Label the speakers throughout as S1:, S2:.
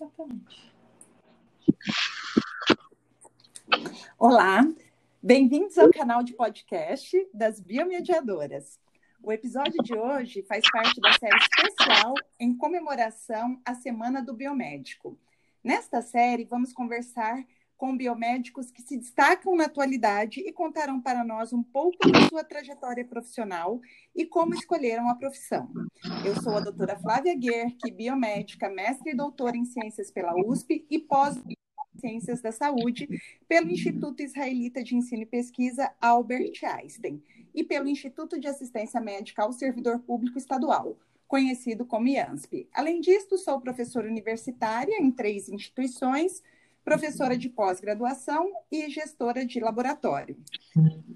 S1: Exatamente. Olá, bem-vindos ao canal de podcast das Biomediadoras. O episódio de hoje faz parte da série especial em comemoração à Semana do Biomédico. Nesta série, vamos conversar com biomédicos que se destacam na atualidade e contarão para nós um pouco da sua trajetória profissional e como escolheram a profissão. Eu sou a doutora Flávia Guerque, biomédica, mestre e doutora em ciências pela USP e pós Ciências da Saúde pelo Instituto Israelita de Ensino e Pesquisa Albert Einstein e pelo Instituto de Assistência Médica ao Servidor Público Estadual, conhecido como IANSP. Além disso, sou professora universitária em três instituições, professora de pós-graduação e gestora de laboratório.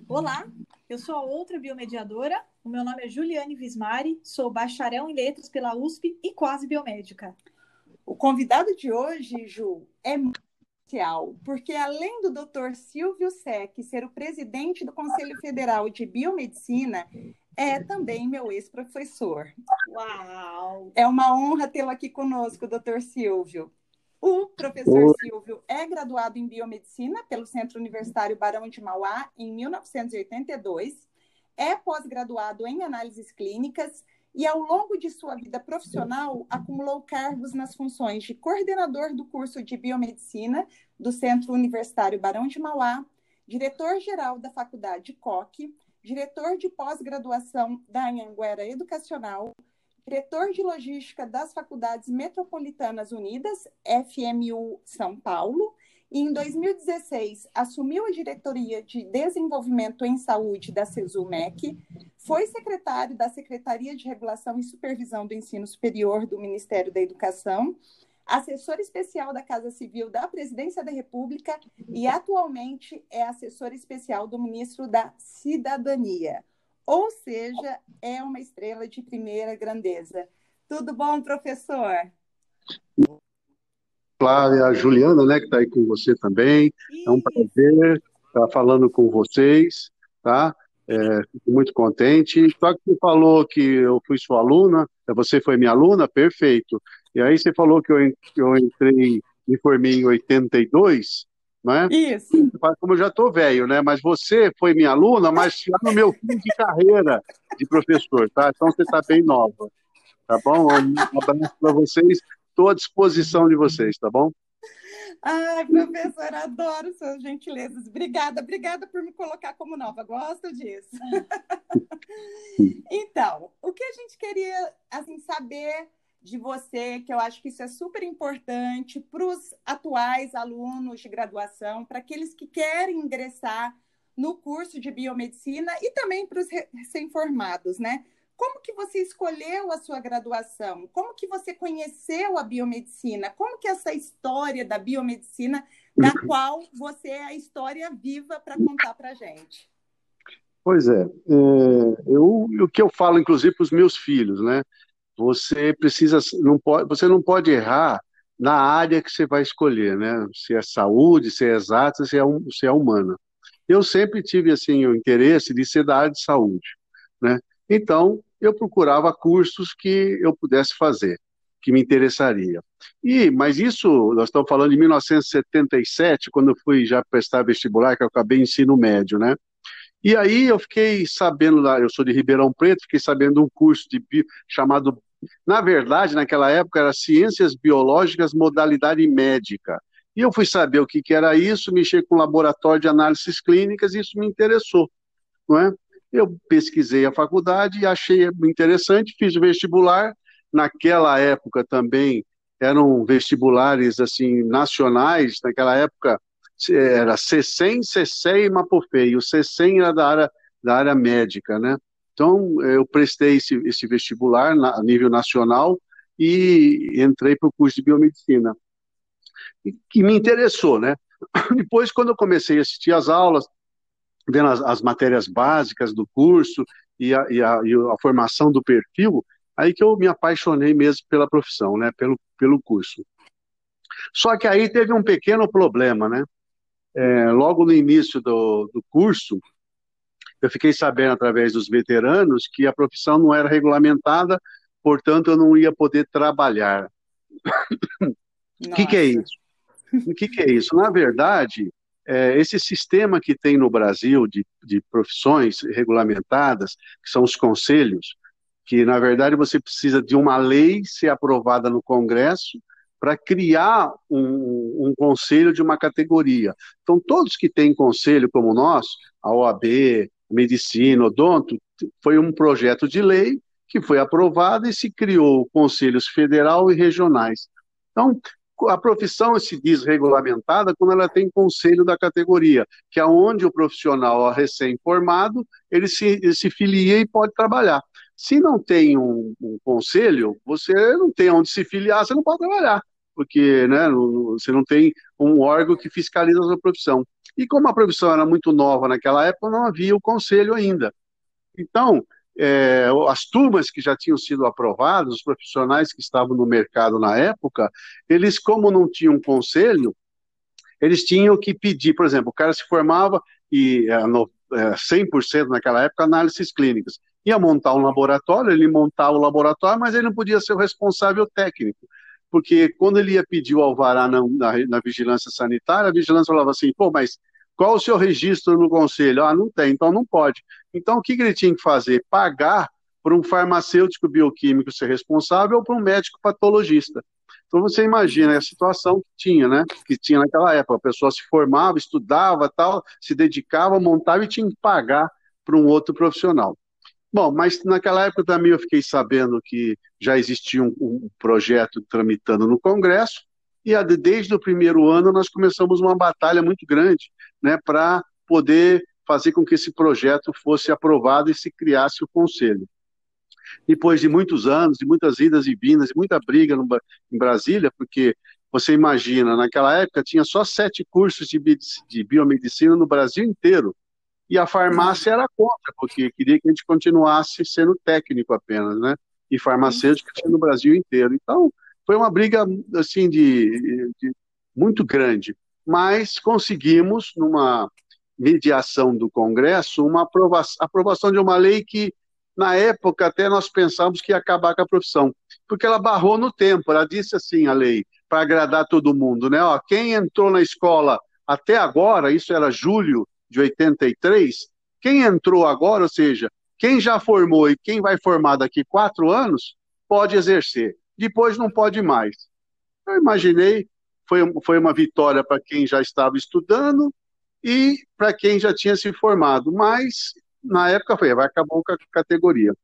S2: Olá, eu sou a outra biomediadora. O meu nome é Juliane Vismari, sou bacharel em letras pela USP e quase biomédica.
S1: O convidado de hoje, Ju, é especial, porque além do Dr. Silvio Sec ser o presidente do Conselho Federal de Biomedicina, é também meu ex-professor.
S2: Uau!
S1: É uma honra tê-lo aqui conosco, Dr. Silvio. O professor Oi. Silvio é graduado em biomedicina pelo Centro Universitário Barão de Mauá em 1982, é pós-graduado em análises clínicas e, ao longo de sua vida profissional, acumulou cargos nas funções de coordenador do curso de biomedicina do Centro Universitário Barão de Mauá, diretor-geral da Faculdade Coque, diretor de pós-graduação da Anhanguera Educacional, diretor de logística das Faculdades Metropolitanas Unidas, FMU São Paulo, e em 2016 assumiu a diretoria de desenvolvimento em saúde da CESUMEC, foi secretário da Secretaria de Regulação e Supervisão do Ensino Superior do Ministério da Educação, assessor especial da Casa Civil da Presidência da República e atualmente é assessor especial do ministro da Cidadania. Ou seja, é uma estrela de primeira grandeza. Tudo bom, professor?
S3: Flávia, a Juliana, né, que está aí com você também. Isso. É um prazer estar falando com vocês, tá? É, fico muito contente. Só que você falou que eu fui sua aluna, você foi minha aluna, perfeito. E aí você falou que eu, eu entrei, me formei em 82, né?
S1: Isso.
S3: Como eu já estou velho, né? Mas você foi minha aluna, mas já no meu fim de carreira de professor, tá? Então você está bem nova, tá bom? Um abraço para vocês, estou à disposição de vocês, tá bom?
S1: Ai, professora, adoro suas gentilezas. Obrigada, obrigada por me colocar como nova. Gosto disso. então, o que a gente queria assim saber de você, que eu acho que isso é super importante para os atuais alunos de graduação, para aqueles que querem ingressar no curso de biomedicina e também para os recém-formados, né? Como que você escolheu a sua graduação? Como que você conheceu a biomedicina? Como que essa história da biomedicina, da qual você é a história viva para contar para a gente?
S3: Pois é, é eu, o que eu falo, inclusive, para os meus filhos, né? Você precisa, não pode, você não pode errar na área que você vai escolher, né? Se é saúde, se é exata, se é, se é humana. Eu sempre tive assim o interesse de ser da área de saúde, né? Então eu procurava cursos que eu pudesse fazer, que me interessaria. E, mas isso, nós estamos falando de 1977, quando eu fui já prestar vestibular, que eu acabei ensino médio, né? E aí eu fiquei sabendo, eu sou de Ribeirão Preto, fiquei sabendo um curso de bio, chamado, na verdade, naquela época era Ciências Biológicas Modalidade Médica. E eu fui saber o que, que era isso, mexer com laboratório de análises clínicas, e isso me interessou, não é? Eu pesquisei a faculdade e achei interessante, fiz o vestibular. Naquela época também eram vestibulares assim nacionais, naquela época era C100, C100 e Mapofei. O C100 era da área, da área médica, né? Então, eu prestei esse, esse vestibular na, a nível nacional e entrei para o curso de biomedicina, que me interessou, né? Depois, quando eu comecei a assistir às aulas, vendo as, as matérias básicas do curso e a, e, a, e a, formação do perfil, aí que eu me apaixonei mesmo pela profissão, né? Pelo, pelo curso. Só que aí teve um pequeno problema, né? É, logo no início do, do curso, eu fiquei sabendo através dos veteranos que a profissão não era regulamentada, portanto eu não ia poder trabalhar. O que, que, é isso? O que, que, é isso? Na verdade, é, esse sistema que tem no Brasil de, de profissões regulamentadas, que são os conselhos, que na verdade você precisa de uma lei ser aprovada no Congresso para criar um, um, conselho de uma categoria. Então, todos que têm conselho como nós, a OAB, Medicina, Odonto, foi um projeto de lei que foi aprovado e se criou conselhos federal e regionais. Então, a profissão se diz regulamentada quando ela tem conselho da categoria, que é onde o profissional recém-formado ele se, ele se filia e pode trabalhar. Se não tem um, um, conselho, você não tem onde se filiar, você não pode trabalhar, porque né, você não tem um órgão que fiscaliza a sua profissão. E como a profissão era muito nova naquela época, não havia o conselho ainda. Então, é, as turmas que já tinham sido aprovadas, os profissionais que estavam no mercado na época, eles, como não tinham conselho, eles tinham que pedir, por exemplo, o cara se formava e é, no, é, 100% naquela época análises clínicas. Ia montar um laboratório, ele montava o laboratório, mas ele não podia ser o responsável técnico porque quando ele ia pedir o alvará na, na, na, vigilância sanitária, a vigilância falava assim, pô, mas qual o seu registro no conselho? Ah, não tem, então não pode. Então, o que, que ele tinha que fazer? Pagar para um farmacêutico bioquímico ser responsável ou para um médico patologista. Então, você imagina a situação que tinha, né? Que tinha naquela época. A pessoa se formava, estudava, tal, se dedicava, montava e tinha que pagar para um outro profissional. Bom, mas naquela época também eu fiquei sabendo que já existia um, um projeto tramitando no Congresso, e desde o primeiro ano nós começamos uma batalha muito grande né, para poder fazer com que esse projeto fosse aprovado e se criasse o conselho. Depois de muitos anos, de muitas idas e vindas, de muita briga no, em Brasília, porque você imagina, naquela época tinha só sete cursos de, de biomedicina no Brasil inteiro, e a farmácia era contra, porque queria que a gente continuasse sendo técnico apenas, né? E farmacêutico no Brasil inteiro. Então, foi uma briga, assim, de, de muito grande. Mas conseguimos, numa mediação do Congresso, uma aprovação, aprovação de uma lei que, na época, até nós pensávamos que ia acabar com a profissão, porque ela barrou no tempo. Ela disse assim, a lei, para agradar todo mundo, né? Ó, quem entrou na escola até agora, isso era julho de 83, quem entrou agora, ou seja, quem já formou e quem vai formar daqui quatro anos, pode exercer. Depois não pode mais. Eu imaginei, foi, foi uma vitória para quem já estava estudando e para quem já tinha se formado, mas na época foi, vai acabar com a categoria.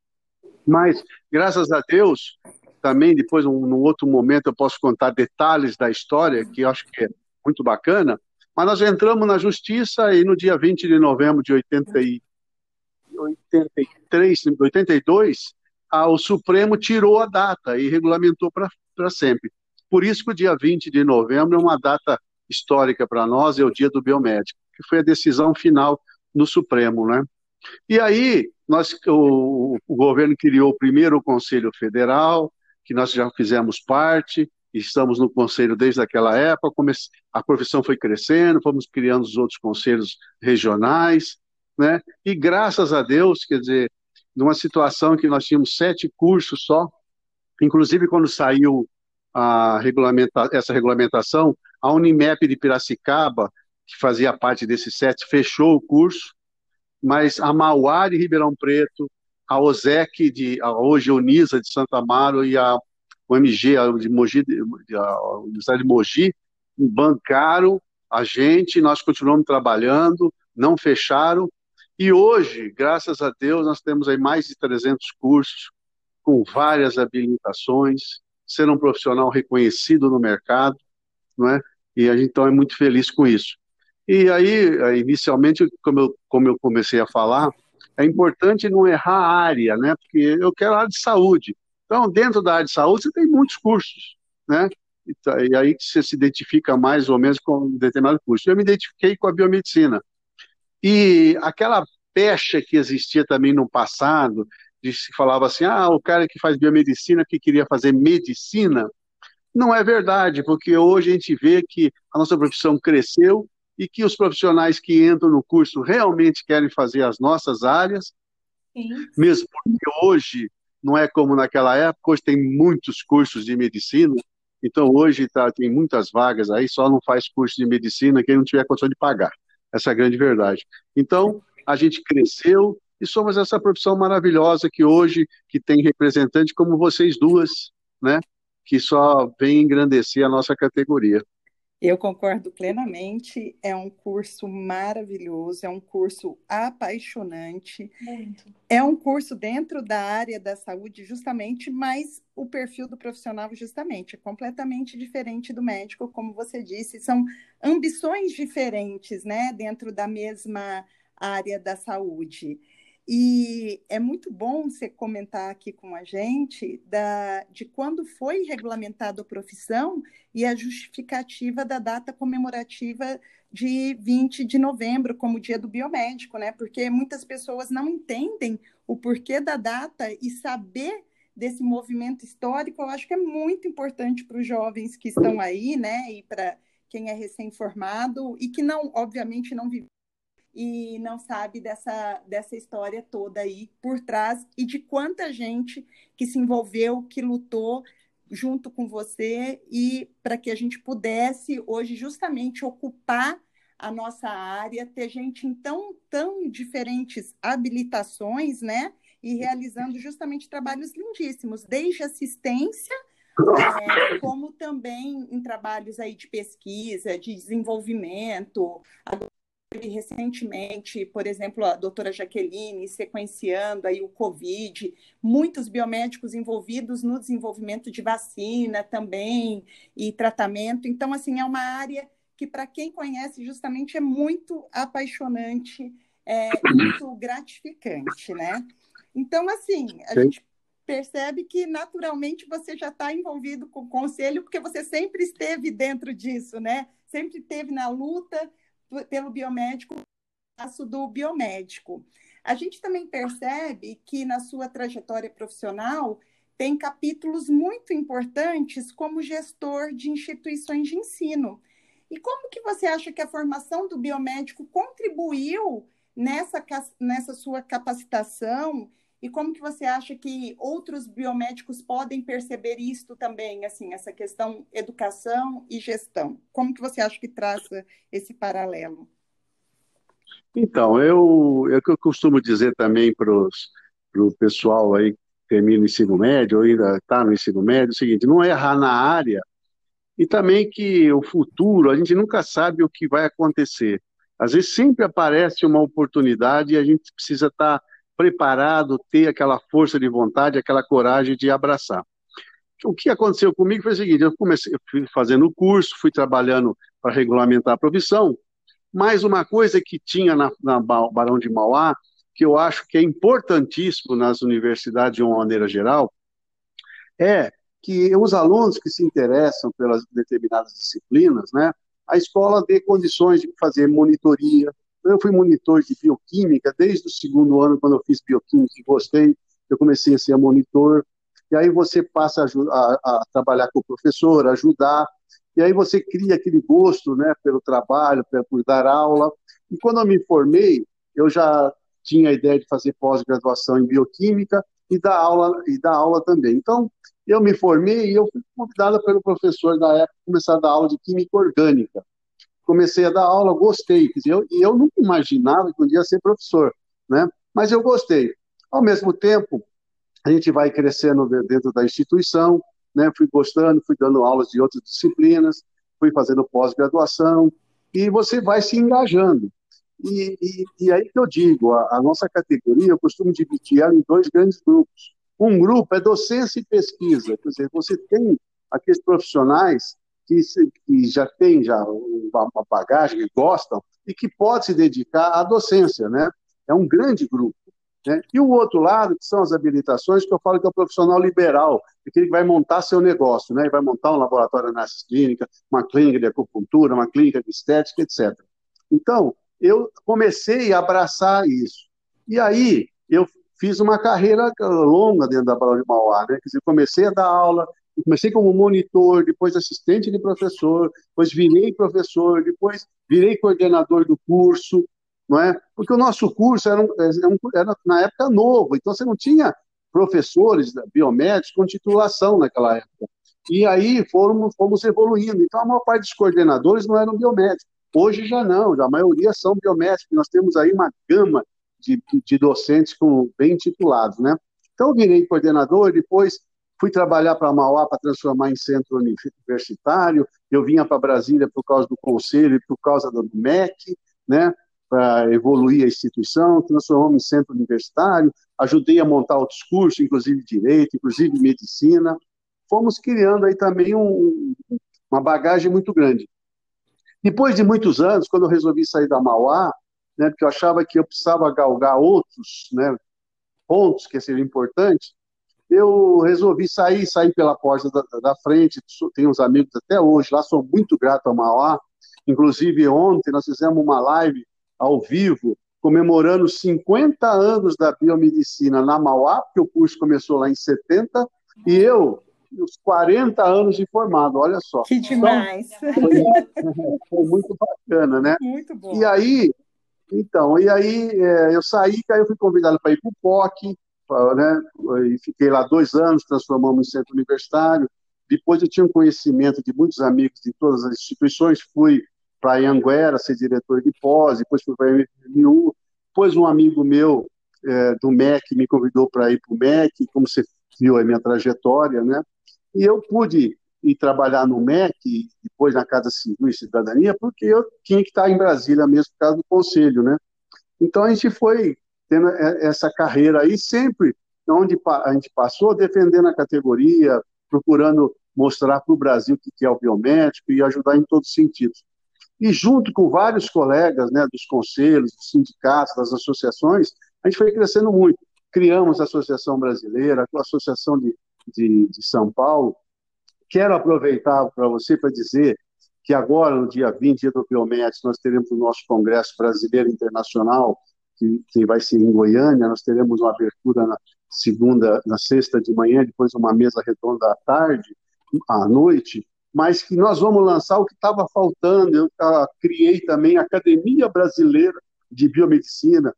S3: Mas, graças a Deus, também depois, um, num outro momento, eu posso contar detalhes da história, que eu acho que é muito bacana, mas nós entramos na justiça e no dia 20 de novembro de 80 e 83, 82, a, o Supremo tirou a data e regulamentou para sempre. Por isso que o dia 20 de novembro é uma data histórica para nós, é o dia do biomédico, que foi a decisão final no Supremo, né? E aí, nós, o, o governo criou primeiro o Conselho Federal, que nós já fizemos parte, estamos no conselho desde aquela época, a profissão foi crescendo, fomos criando os outros conselhos regionais, né? E graças a Deus, quer dizer, numa situação que nós tínhamos sete cursos só, inclusive quando saiu a regulamenta essa regulamentação, a Unimep de Piracicaba, que fazia parte desses sete, fechou o curso, mas a Mauá de Ribeirão Preto, a OSEC, de, a hoje Unisa de Santa Amaro e a o MG, a, de Mogi, a Universidade de Mogi, bancaram a gente, nós continuamos trabalhando, não fecharam, e hoje, graças a Deus, nós temos aí mais de 300 cursos, com várias habilitações, ser um profissional reconhecido no mercado, não é? E a gente então é muito feliz com isso. E aí, inicialmente, como eu, como eu comecei a falar, é importante não errar a área, né? Porque eu quero a área de saúde. Então, dentro da área de saúde, você tem muitos cursos, né? E, tá, aí você se identifica mais ou menos com um determinado curso. Eu me identifiquei com a biomedicina. E aquela pecha que existia também no passado, de se falava assim, ah, o cara que faz biomedicina que queria fazer medicina, não é verdade, porque hoje a gente vê que a nossa profissão cresceu e que os profissionais que entram no curso realmente querem fazer as nossas áreas, Sim. mesmo porque hoje não é como naquela época, hoje tem muitos cursos de medicina, Então, hoje tá, tem muitas vagas aí, só não faz curso de medicina quem não tiver condição de pagar. Essa é a grande verdade. Então, a gente cresceu e somos essa profissão maravilhosa que hoje que tem representante como vocês duas, né? Que só vem engrandecer a nossa categoria.
S1: Eu concordo plenamente. É um curso maravilhoso, é um curso apaixonante.
S2: Muito.
S1: É um curso dentro da área da saúde, justamente, mas o perfil do profissional, justamente, é completamente diferente do médico, como você disse. São ambições diferentes, né, dentro da mesma área da saúde. E é muito bom você comentar aqui com a gente da, de quando foi regulamentada a profissão e a justificativa da data comemorativa de 20 de novembro como dia do biomédico, né? Porque muitas pessoas não entendem o porquê da data e saber desse movimento histórico, eu acho que é muito importante para os jovens que estão aí, né? E para quem é recém-formado e que não, obviamente, não vive e não sabe dessa, dessa história toda aí por trás e de quanta gente que se envolveu, que lutou junto com você e para que a gente pudesse hoje justamente ocupar a nossa área, ter gente em tão, tão diferentes habilitações, né? E realizando justamente trabalhos lindíssimos, desde assistência, é, como também em trabalhos aí de pesquisa, de desenvolvimento, recentemente, por exemplo, a doutora Jaqueline sequenciando aí o Covid, muitos biomédicos envolvidos no desenvolvimento de vacina também e tratamento. Então, assim, é uma área que, para quem conhece, justamente é muito apaixonante, é muito gratificante, né? Então, assim, a Sim. gente percebe que naturalmente você já está envolvido com o conselho, porque você sempre esteve dentro disso, né? Sempre esteve na luta pelo biomédico, passo do biomédico. A gente também percebe que na sua trajetória profissional tem capítulos muito importantes como gestor de instituições de ensino. E como que você acha que a formação do biomédico contribuiu nessa, nessa sua capacitação e como que você acha que outros biomédicos podem perceber isto também, assim, essa questão educação e gestão? Como que você acha que traça esse paralelo?
S3: Então, eu, eu, eu costumo dizer também para o pessoal aí que termina o ensino médio ou ainda está no ensino médio, é o seguinte, não errar na área e também que o futuro, a gente nunca sabe o que vai acontecer. Às vezes sempre aparece uma oportunidade e a gente precisa estar tá preparado, ter aquela força de vontade, aquela coragem de abraçar. O que aconteceu comigo foi o seguinte: eu comecei fui fazendo o curso, fui trabalhando para regulamentar a profissão, mas uma coisa que tinha na, na Barão de Mauá, que eu acho que é importantíssimo nas universidades de uma maneira geral, é que os alunos que se interessam pelas determinadas disciplinas, né, a escola dê condições de fazer monitoria, eu fui monitor de bioquímica desde o segundo ano, quando eu fiz bioquímica e gostei, eu comecei a ser monitor. E aí você passa a, a, a trabalhar com o professor, ajudar, e aí você cria aquele gosto né, pelo trabalho, por dar aula. E quando eu me formei, eu já tinha a ideia de fazer pós-graduação em bioquímica e dar aula e dar aula também. Então, eu me formei e eu fui convidada pelo professor da época começar a dar aula de química orgânica comecei a dar aula, gostei. E eu, eu nunca imaginava que um dia ia ser professor, né? Mas eu gostei. Ao mesmo tempo, a gente vai crescendo dentro da instituição, né? Fui gostando, fui dando aulas de outras disciplinas, fui fazendo pós-graduação, e você vai se engajando. E, e, e, aí que eu digo, a, a, nossa categoria, eu costumo dividir ela em dois grandes grupos. Um grupo é docência e pesquisa, quer dizer, você tem aqueles profissionais que, que já tem já uma bagagem, que gostam, e que pode se dedicar à docência, né? É um grande grupo. Né? E o outro lado, que são as habilitações, que eu falo que é o profissional liberal, aquele que vai montar seu negócio, né? Ele vai montar um laboratório análise clínica, uma clínica de acupuntura, uma clínica de estética, etc. Então, eu comecei a abraçar isso. E aí, eu fiz uma carreira longa dentro da Barão de Mauá, né? Quer dizer, comecei a dar aula, comecei como monitor, depois assistente de professor, depois virei professor, depois virei coordenador do curso, não é? Porque o nosso curso era, um, era na época novo, então você não tinha professores biomédicos com titulação naquela época. E aí fomos, fomos evoluindo. Então, a maior parte dos coordenadores não eram biomédicos. Hoje já não, a maioria são biomédicos. Nós temos aí uma gama de, de docentes com, bem titulados, né? Então, eu virei coordenador, depois fui trabalhar para Mauá para transformar em centro universitário, eu vinha para Brasília por causa do conselho e por causa do MEC, né? para evoluir a instituição, transformamos em centro universitário, ajudei a montar outros cursos, inclusive direito, inclusive medicina. Fomos criando aí também um, uma bagagem muito grande. Depois de muitos anos, quando eu resolvi sair da Mauá, né, porque eu achava que eu precisava galgar outros né, pontos que seriam importantes, eu resolvi sair, sair pela porta da, da frente, tenho uns amigos até hoje lá, sou muito grato ao Mauá, inclusive ontem nós fizemos uma live ao vivo, comemorando 50 anos da biomedicina na Mauá, porque o curso começou lá em 70, e eu, os 40 anos de formado, olha só.
S1: Que demais! Então,
S3: foi, foi, muito bacana, né?
S1: Muito bom.
S3: E aí, então, e aí é, eu saí, aí eu fui convidado para ir para o POC, né? E fiquei lá dois anos, transformamos em centro universitário. Depois eu tinha um conhecimento de muitos amigos de todas as instituições, fui para Anguera ser diretor de pós, depois fui para MU, depois um amigo meu é, do MEC me convidou para ir para o MEC, como você viu a minha trajetória, né? E eu pude ir trabalhar no MEC, depois na Casa Civil e Cidadania, porque eu tinha que estar em Brasília mesmo por causa do conselho, né? Então a gente foi tendo essa carreira aí sempre onde a gente passou defendendo a categoria, procurando mostrar para o Brasil o que é o biomédico e ajudar em todos os sentidos e junto com vários colegas né, dos conselhos, dos sindicatos, das associações, a gente foi crescendo muito. Criamos a Associação Brasileira, a Associação de, de, de São Paulo. Quero aproveitar para você para dizer que agora, no dia 20, dia do Biomédico, nós teremos o nosso Congresso Brasileiro Internacional, que, que vai ser em Goiânia, nós teremos uma abertura na segunda, na sexta de manhã, depois uma mesa redonda à tarde, à noite, mas que nós vamos lançar o que estava faltando. Eu criei também a Academia Brasileira de Biomedicina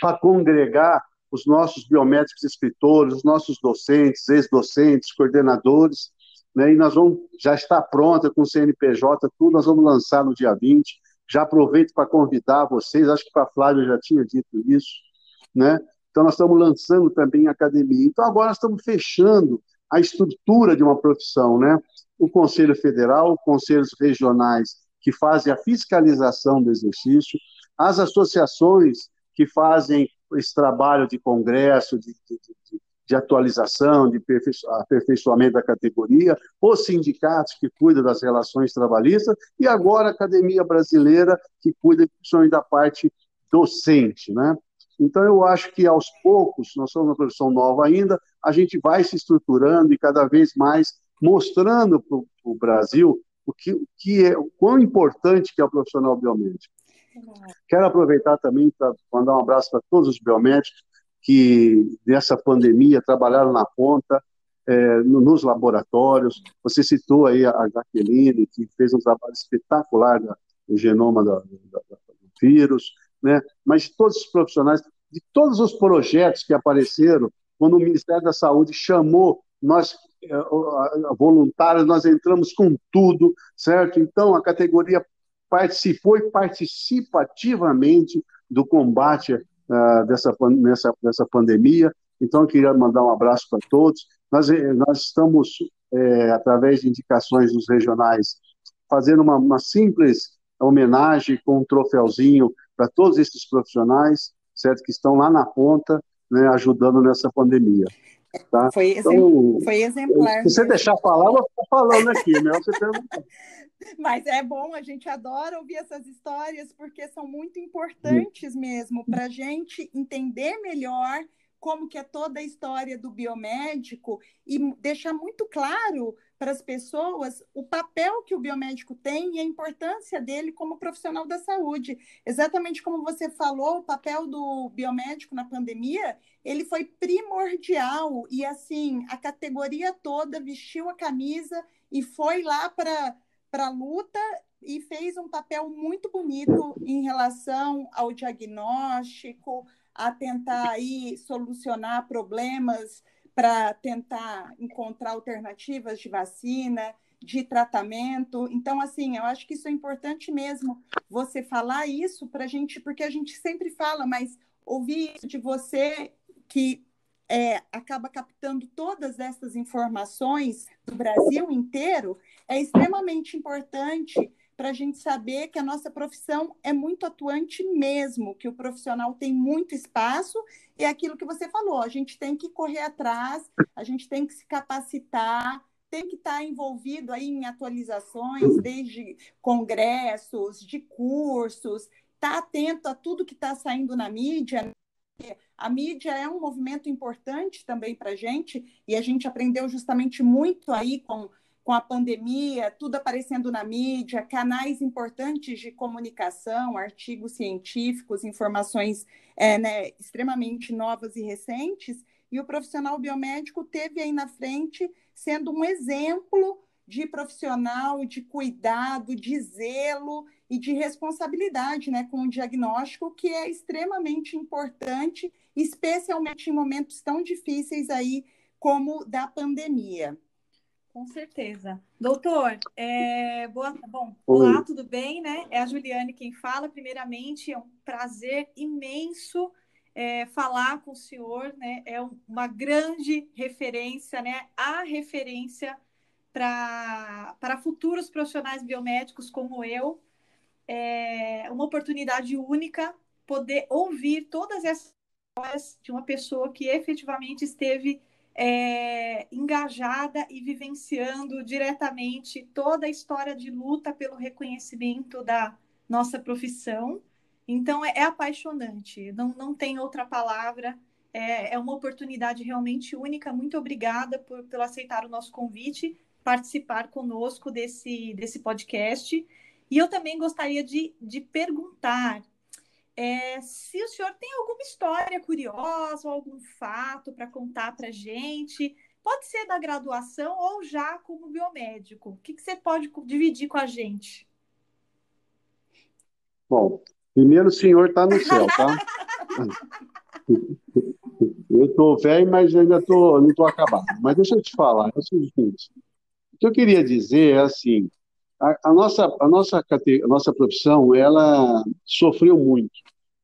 S3: para congregar os nossos biomédicos escritores, os nossos docentes, ex-docentes, coordenadores, né? e nós vamos, já está pronta com o CNPJ, tudo, nós vamos lançar no dia 20. Já aproveito para convidar vocês, acho que para a Flávia já tinha dito isso, né? Então, nós estamos lançando também a academia. Então, agora nós estamos fechando a estrutura de uma profissão, né? o Conselho Federal, conselhos regionais que fazem a fiscalização do exercício, as associações que fazem esse trabalho de congresso, de, de, de, de atualização, de aperfeiçoamento da categoria, os sindicatos que cuidam das relações trabalhistas e agora a Academia Brasileira que cuida principalmente da parte docente, né? Então, eu acho que aos poucos, nós somos uma profissão nova ainda, a gente vai se estruturando e cada vez mais mostrando para o Brasil o que, o que é, o quão importante que é o profissional biomédico. Quero aproveitar também para mandar um abraço para todos os biomédicos que nessa pandemia trabalharam na ponta, é, nos laboratórios. Você citou aí a Jaqueline, que fez um trabalho espetacular no genoma do, do, do vírus, né? mas todos os profissionais, de todos os projetos que apareceram, quando o Ministério da Saúde chamou nós é, voluntários, nós entramos com tudo, certo? Então, a categoria participou e participativamente do combate uh, dessa, nessa, dessa pandemia. Então, eu queria mandar um abraço para todos. Nós, eh, nós estamos, é, através de indicações dos regionais, fazendo uma, uma simples homenagem com um troféuzinho para todos esses profissionais, certo, que estão lá na ponta, né, ajudando nessa pandemia. Tá?
S1: Foi, então, foi exemplar.
S3: Se você deixar falar, eu vou ficar falando aqui, né? Você
S1: Mas é bom, a gente adora ouvir essas histórias, porque são muito importantes mesmo para a gente entender melhor como que é toda a história do biomédico e deixar muito claro para as pessoas o papel que o biomédico tem e a importância dele como profissional da saúde. Exatamente como você falou, o papel do biomédico na pandemia, ele foi primordial e assim, a categoria toda vestiu a camisa e foi lá para para a luta e fez um papel muito bonito em relação ao diagnóstico, a tentar aí solucionar problemas para tentar encontrar alternativas de vacina, de tratamento. Então, assim, eu acho que isso é importante mesmo, você falar isso para a gente, porque a gente sempre fala, mas ouvir isso de você que é, acaba captando todas essas informações do Brasil inteiro é extremamente importante para a gente saber que a nossa profissão é muito atuante mesmo, que o profissional tem muito espaço e é aquilo que você falou, a gente tem que correr atrás, a gente tem que se capacitar, tem que estar envolvido aí em atualizações, desde congressos, de cursos, estar tá atento a tudo que está saindo na mídia. Né? A mídia é um movimento importante também para a gente, e a gente aprendeu justamente muito aí com com a pandemia, tudo aparecendo na mídia, canais importantes de comunicação, artigos científicos, informações é, né, extremamente novas e recentes, e o profissional biomédico teve aí na frente sendo um exemplo de profissional, de cuidado, de zelo e de responsabilidade né, com o diagnóstico, que é extremamente importante, especialmente em momentos tão difíceis aí como da pandemia.
S2: Com certeza. Doutor, é, boa, bom, olá, tudo bem, né? É a Juliane quem fala. Primeiramente, é um prazer imenso é, falar com o senhor, né? É uma grande referência, né? A referência para futuros profissionais biomédicos como eu. É uma oportunidade única poder ouvir todas essas histórias de uma pessoa que efetivamente esteve é, engajada e vivenciando diretamente toda a história de luta pelo reconhecimento da nossa profissão. Então, é, é apaixonante, não, não tem outra palavra. É, é, uma oportunidade realmente única. Muito obrigada por, por aceitar o nosso convite, participar conosco desse, desse podcast. E eu também gostaria de, de perguntar é, se o senhor tem alguma história curiosa algum fato para contar para a gente, pode ser da graduação ou já como biomédico. O que, que você pode dividir com a gente?
S3: Bom, primeiro o senhor está no céu, tá? Eu estou velho, mas ainda tô, não estou acabado. Mas deixa eu te falar, é o seguinte. O que eu queria dizer é assim, a, a, nossa, a, nossa, a nossa profissão, ela sofreu muito.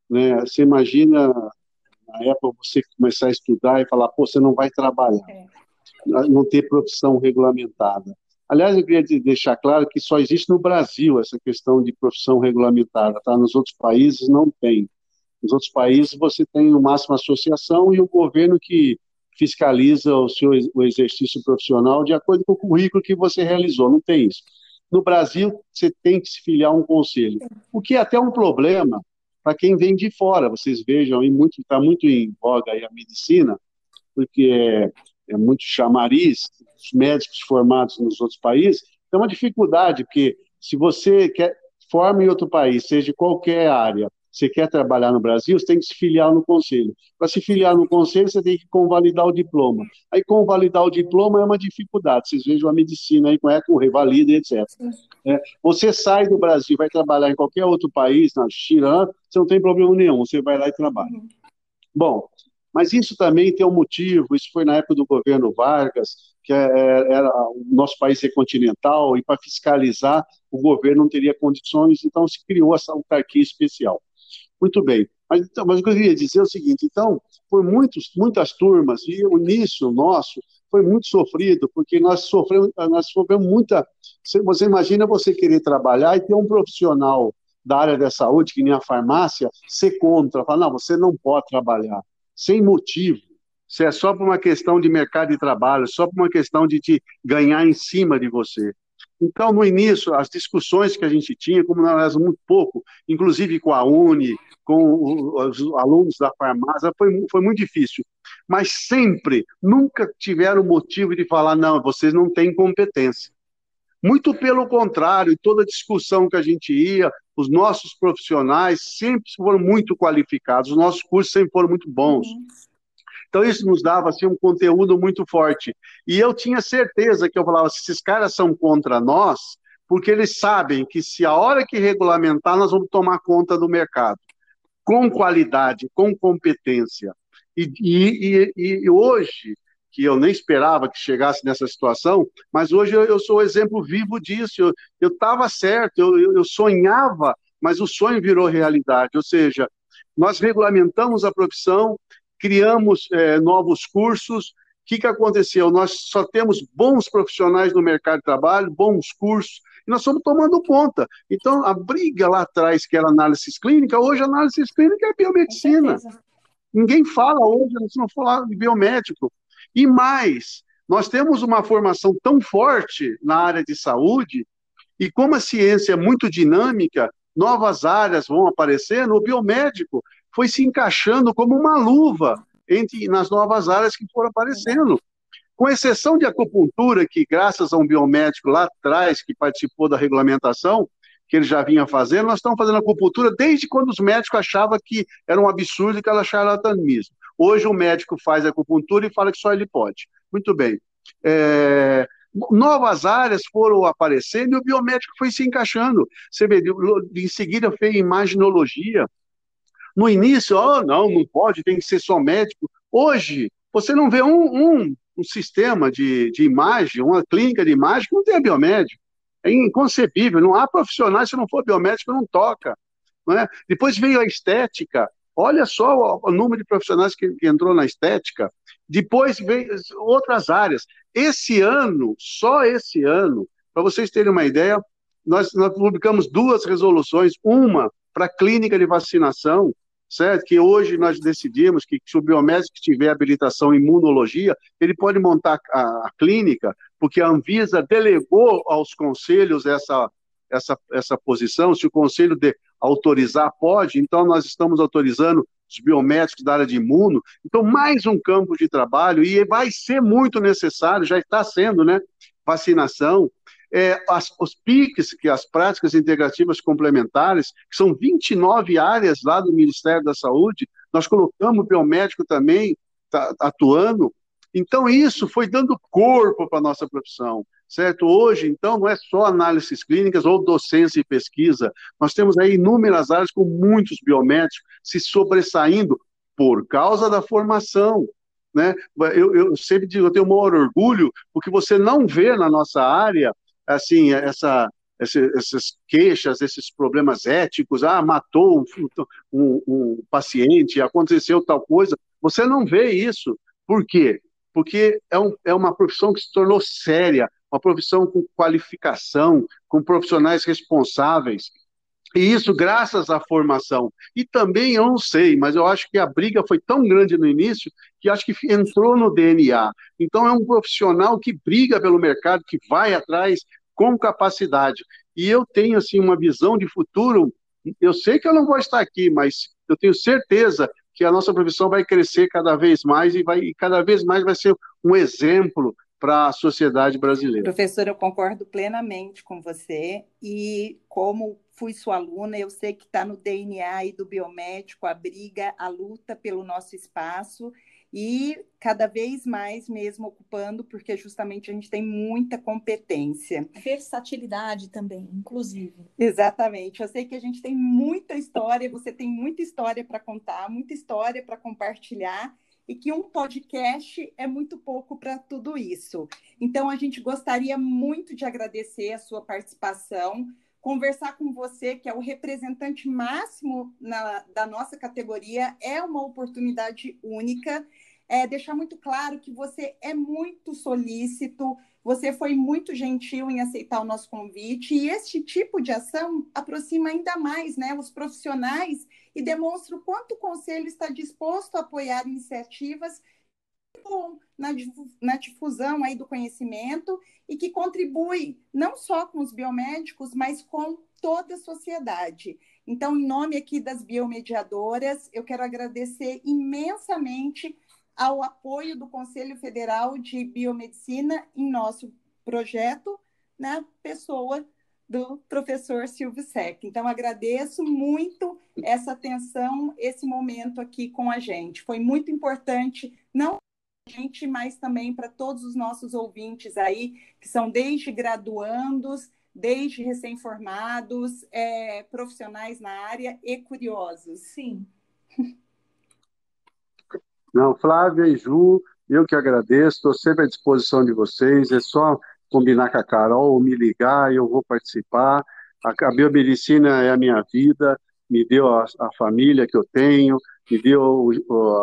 S3: Né? Você imagina, na época, você começar a estudar e falar, pô, você não vai trabalhar, é. não ter profissão regulamentada. Aliás, eu queria deixar claro que só existe no Brasil essa questão de profissão regulamentada, tá? Nos outros países não tem. Nos outros países você tem no máximo associação e o governo que fiscaliza o seu o exercício profissional de acordo com o currículo que você realizou. Não tem isso. No Brasil, você tem que se filiar a um conselho, o que é até um problema para quem vem de fora. Vocês vejam, está muito em voga aí a medicina, porque é, é muito chamariz, os médicos formados nos outros países, é uma dificuldade, porque se você quer forma em outro país, seja qualquer área, você quer trabalhar no Brasil, você tem que se filiar no conselho. Para se filiar no conselho, você tem que convalidar o diploma. Aí, convalidar o diploma é uma dificuldade. Vocês vejam a medicina aí, com é com revalida, etc. É, você sai do Brasil, vai trabalhar em qualquer outro país, na China, você não tem problema nenhum, você vai lá e trabalha. Uhum. Bom, mas isso também tem um motivo, isso foi na época do governo Vargas, que é, é, era o nosso país é continental, e para fiscalizar, o governo não teria condições, então se criou essa autarquia especial. Muito bem. Mas, então, mas o que eu queria dizer é o seguinte: então, por muitos, muitas turmas, e o início nosso foi muito sofrido, porque nós sofremos, nós sofremos muita. Você imagina você querer trabalhar e ter um profissional da área da saúde, que nem a farmácia, ser contra, falar, não, você não pode trabalhar, sem motivo. Se é só por uma questão de mercado de trabalho, só por uma questão de te ganhar em cima de você. Então, no início, as discussões que a gente tinha, como nós éramos muito pouco, inclusive com a Uni, com os alunos da farmácia, foi, foi muito difícil. Mas sempre, nunca tiveram motivo de falar, não, vocês não têm competência. Muito pelo contrário, toda discussão que a gente ia, os nossos profissionais sempre foram muito qualificados, os nossos cursos sempre foram muito bons. Uhum. Então, isso nos dava assim, um conteúdo muito forte. E eu tinha certeza que eu falava: esses caras são contra nós, porque eles sabem que se a hora que regulamentar, nós vamos tomar conta do mercado, com qualidade, com competência. E, e, e, e hoje, que eu nem esperava que chegasse nessa situação, mas hoje eu, eu sou o exemplo vivo disso. Eu estava certo, eu, eu sonhava, mas o sonho virou realidade. Ou seja, nós regulamentamos a profissão, criamos é, novos cursos. O que, que aconteceu? Nós só temos bons profissionais no mercado de trabalho, bons cursos, e nós estamos tomando conta. Então, a briga lá atrás, que era análise clínica, hoje a análise clínica é biomedicina. Ninguém fala hoje, se não falar de biomédico. E mais, nós temos uma formação tão forte na área de saúde, e como a ciência é muito dinâmica, novas áreas vão aparecendo, o biomédico foi se encaixando como uma luva entre nas novas áreas que foram aparecendo. Com exceção de acupuntura, que graças a um biomédico lá atrás, que participou da regulamentação, que ele já vinha fazendo, nós estamos fazendo acupuntura desde quando os médicos achavam que era um absurdo e que era charlatanismo. Hoje o médico faz acupuntura e fala que só ele pode. Muito bem. É, novas áreas foram aparecendo e o biomédico foi se encaixando. Você vê, em seguida fez imaginologia. No início, oh, não, não pode, tem que ser só médico. Hoje, você não vê um, um, um sistema de, de imagem, uma clínica de imagem que não tenha biomédico. É inconcebível, não há profissionais, se não for biomédico, não toca. Não é? Depois veio a estética, Olha só o, o número de profissionais que, que entrou na estética. Depois veio outras áreas. Esse ano, só esse ano, para vocês terem uma ideia, nós, nós publicamos duas resoluções, uma para clínica de vacinação, certo? Que hoje nós decidimos que se o biomédico tiver habilitação em imunologia, ele pode montar a, a, clínica, porque a Anvisa delegou aos conselhos essa, essa, essa posição, se o conselho de, autorizar, pode, então nós estamos autorizando os biomédicos da área de imuno, então mais um campo de trabalho, e vai ser muito necessário, já está sendo, né, vacinação, é, as, os PICs, que é as práticas integrativas complementares, que são 29 áreas lá do Ministério da Saúde, nós colocamos o biomédico também tá, atuando, então isso foi dando corpo para a nossa profissão certo? Hoje, então, não é só análises clínicas ou docência e pesquisa. Nós temos aí inúmeras áreas com muitos biomédicos se sobressaindo por causa da formação. Né? Eu, eu sempre digo, eu tenho o maior orgulho, porque você não vê na nossa área, assim, essa, essas queixas, esses problemas éticos, ah, matou um, um, um paciente, aconteceu tal coisa, você não vê isso. Por quê? Porque é, um, é uma profissão que se tornou séria, uma profissão com qualificação, com profissionais responsáveis. E isso graças à formação. E também, eu não sei, mas eu acho que a briga foi tão grande no início que acho que entrou no DNA. Então, é um profissional que briga pelo mercado, que vai atrás com capacidade. E eu tenho, assim, uma visão de futuro. Eu sei que eu não vou estar aqui, mas eu tenho certeza que a nossa profissão vai crescer cada vez mais e, vai, e cada vez mais vai ser um exemplo para a sociedade brasileira.
S1: Professor, eu concordo plenamente com você e como fui sua aluna, eu sei que está no DNA do biomédico a briga, a luta pelo nosso espaço e cada vez mais mesmo ocupando, porque justamente a gente tem muita competência.
S2: Versatilidade também, inclusive.
S1: Exatamente. Eu sei que a gente tem muita história, você tem muita história para contar, muita história para compartilhar e que um podcast é muito pouco para tudo isso. Então, a gente gostaria muito de agradecer a sua participação, conversar com você, que é o representante máximo na, da nossa categoria, é uma oportunidade única. É, deixar muito claro que você é muito solícito, você foi muito gentil em aceitar o nosso convite, e este tipo de ação aproxima ainda mais né, os profissionais e demonstra o quanto o Conselho está disposto a apoiar iniciativas na difusão aí do conhecimento e que contribui não só com os biomédicos, mas com toda a sociedade. Então, em nome aqui das biomediadoras, eu quero agradecer imensamente ao apoio do Conselho Federal de Biomedicina em nosso projeto, na né, pessoa do professor Silvio Sec. Então, agradeço muito essa atenção, esse momento aqui com a gente. Foi muito importante, não gente, mas também para todos os nossos ouvintes aí, que são desde graduandos, desde recém-formados, é, profissionais na área e curiosos.
S2: Sim.
S3: Não, Flávia e Ju, Eu que agradeço, estou sempre à disposição de vocês. É só combinar com a Carol, me ligar, eu vou participar. A, a biomedicina é a minha vida, me deu a, a família que eu tenho, me deu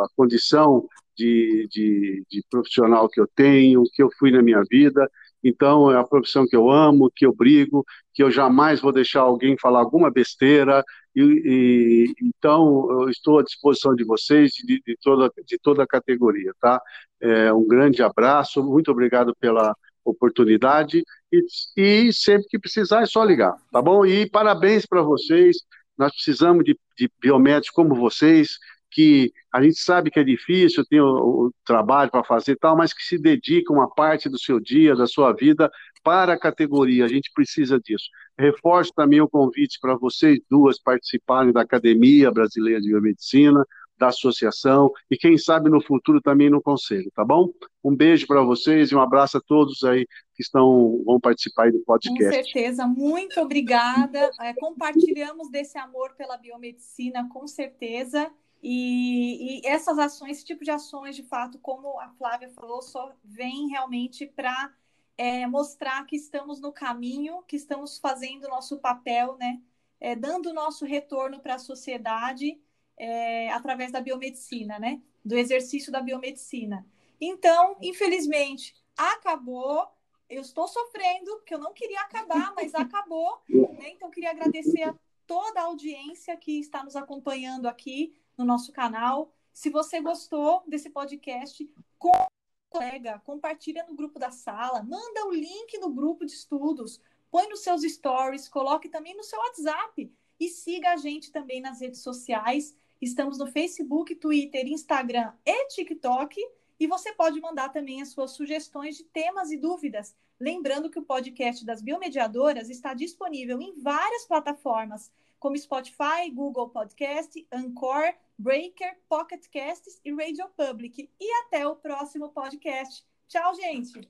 S3: a condição de, de, de, profissional que eu tenho, que eu fui na minha vida. Então, é a profissão que eu amo, que eu brigo, que eu jamais vou deixar alguém falar alguma besteira. E, e então, eu estou à disposição de vocês, de, de, toda, de toda a categoria, tá? É, um grande abraço, muito obrigado pela oportunidade e, e sempre que precisar é só ligar, tá bom? E parabéns para vocês, nós precisamos de, de biomédicos como vocês, que a gente sabe que é difícil, tem o, o trabalho para fazer e tal, mas que se dedica uma parte do seu dia, da sua vida, para a categoria. A gente precisa disso. Reforço também o convite para vocês duas participarem da Academia Brasileira de Biomedicina, da associação e quem sabe no futuro também no conselho, tá bom? Um beijo para vocês e um abraço a todos aí que estão vão participar do podcast.
S2: Com certeza, muito obrigada. É, compartilhamos desse amor pela biomedicina, com certeza. E, e, essas ações, esse tipo de ações, de fato, como a Flávia falou, só vem realmente para é, mostrar que estamos no caminho, que estamos fazendo nosso papel, né? É, dando o nosso retorno para a sociedade é, através da biomedicina, né? Do exercício da biomedicina. Então, infelizmente, acabou. Eu estou sofrendo, porque eu não queria acabar, mas acabou. Né? Então, queria agradecer a toda a audiência que está nos acompanhando aqui no nosso canal. Se você gostou desse podcast, com colega, compartilha no grupo da sala, manda o link no grupo de estudos, põe nos seus stories, coloque também no seu WhatsApp e siga a gente também nas redes sociais. Estamos no Facebook, Twitter, Instagram e TikTok. E você pode mandar também as suas sugestões de temas e dúvidas. Lembrando que o podcast das biomediadoras está disponível em várias plataformas, como Spotify, Google Podcast, Anchor, Breaker, Pocket Casts e Radio Public. E até o próximo podcast. Tchau, gente.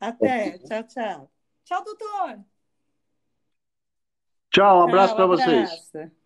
S1: Até. Tchau, tchau.
S2: Tchau, doutor.
S3: Tchau, um abraço para vocês.